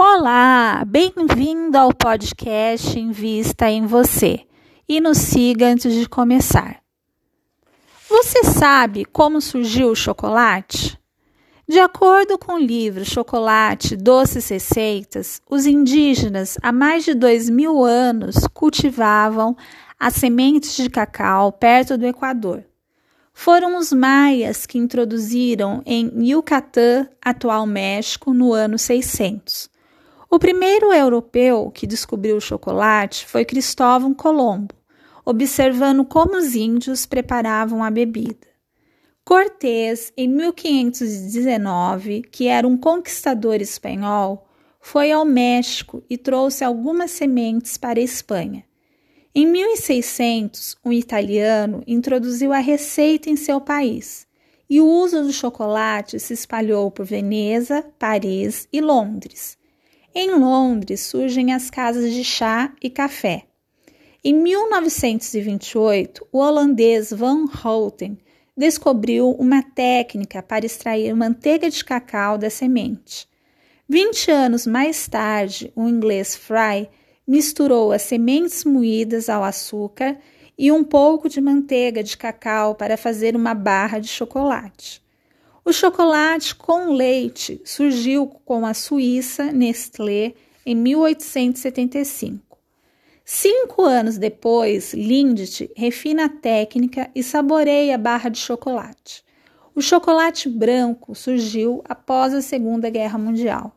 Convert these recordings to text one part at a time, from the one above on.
Olá, bem-vindo ao podcast Invista em Você e nos siga antes de começar. Você sabe como surgiu o chocolate? De acordo com o livro Chocolate, Doces Receitas, os indígenas há mais de dois mil anos cultivavam as sementes de cacau perto do Equador. Foram os maias que introduziram em Yucatán, atual México, no ano 600. O primeiro europeu que descobriu o chocolate foi Cristóvão Colombo, observando como os índios preparavam a bebida. Cortés, em 1519, que era um conquistador espanhol, foi ao México e trouxe algumas sementes para a Espanha. Em 1600, um italiano introduziu a receita em seu país e o uso do chocolate se espalhou por Veneza, Paris e Londres. Em Londres surgem as casas de chá e café. Em 1928, o holandês Van Houten descobriu uma técnica para extrair manteiga de cacau da semente. Vinte anos mais tarde, o inglês Fry misturou as sementes moídas ao açúcar e um pouco de manteiga de cacau para fazer uma barra de chocolate. O chocolate com leite surgiu com a Suíça Nestlé em 1875. Cinco anos depois, Lindt refina a técnica e saboreia a barra de chocolate. O chocolate branco surgiu após a Segunda Guerra Mundial.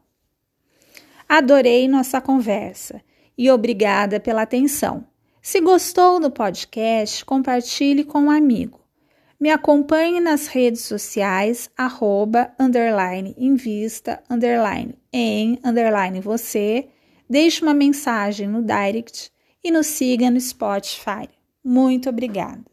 Adorei nossa conversa e obrigada pela atenção. Se gostou do podcast, compartilhe com um amigo. Me acompanhe nas redes sociais, arroba, underline, invista, underline, em, underline, você. Deixe uma mensagem no direct e nos siga no Spotify. Muito obrigada.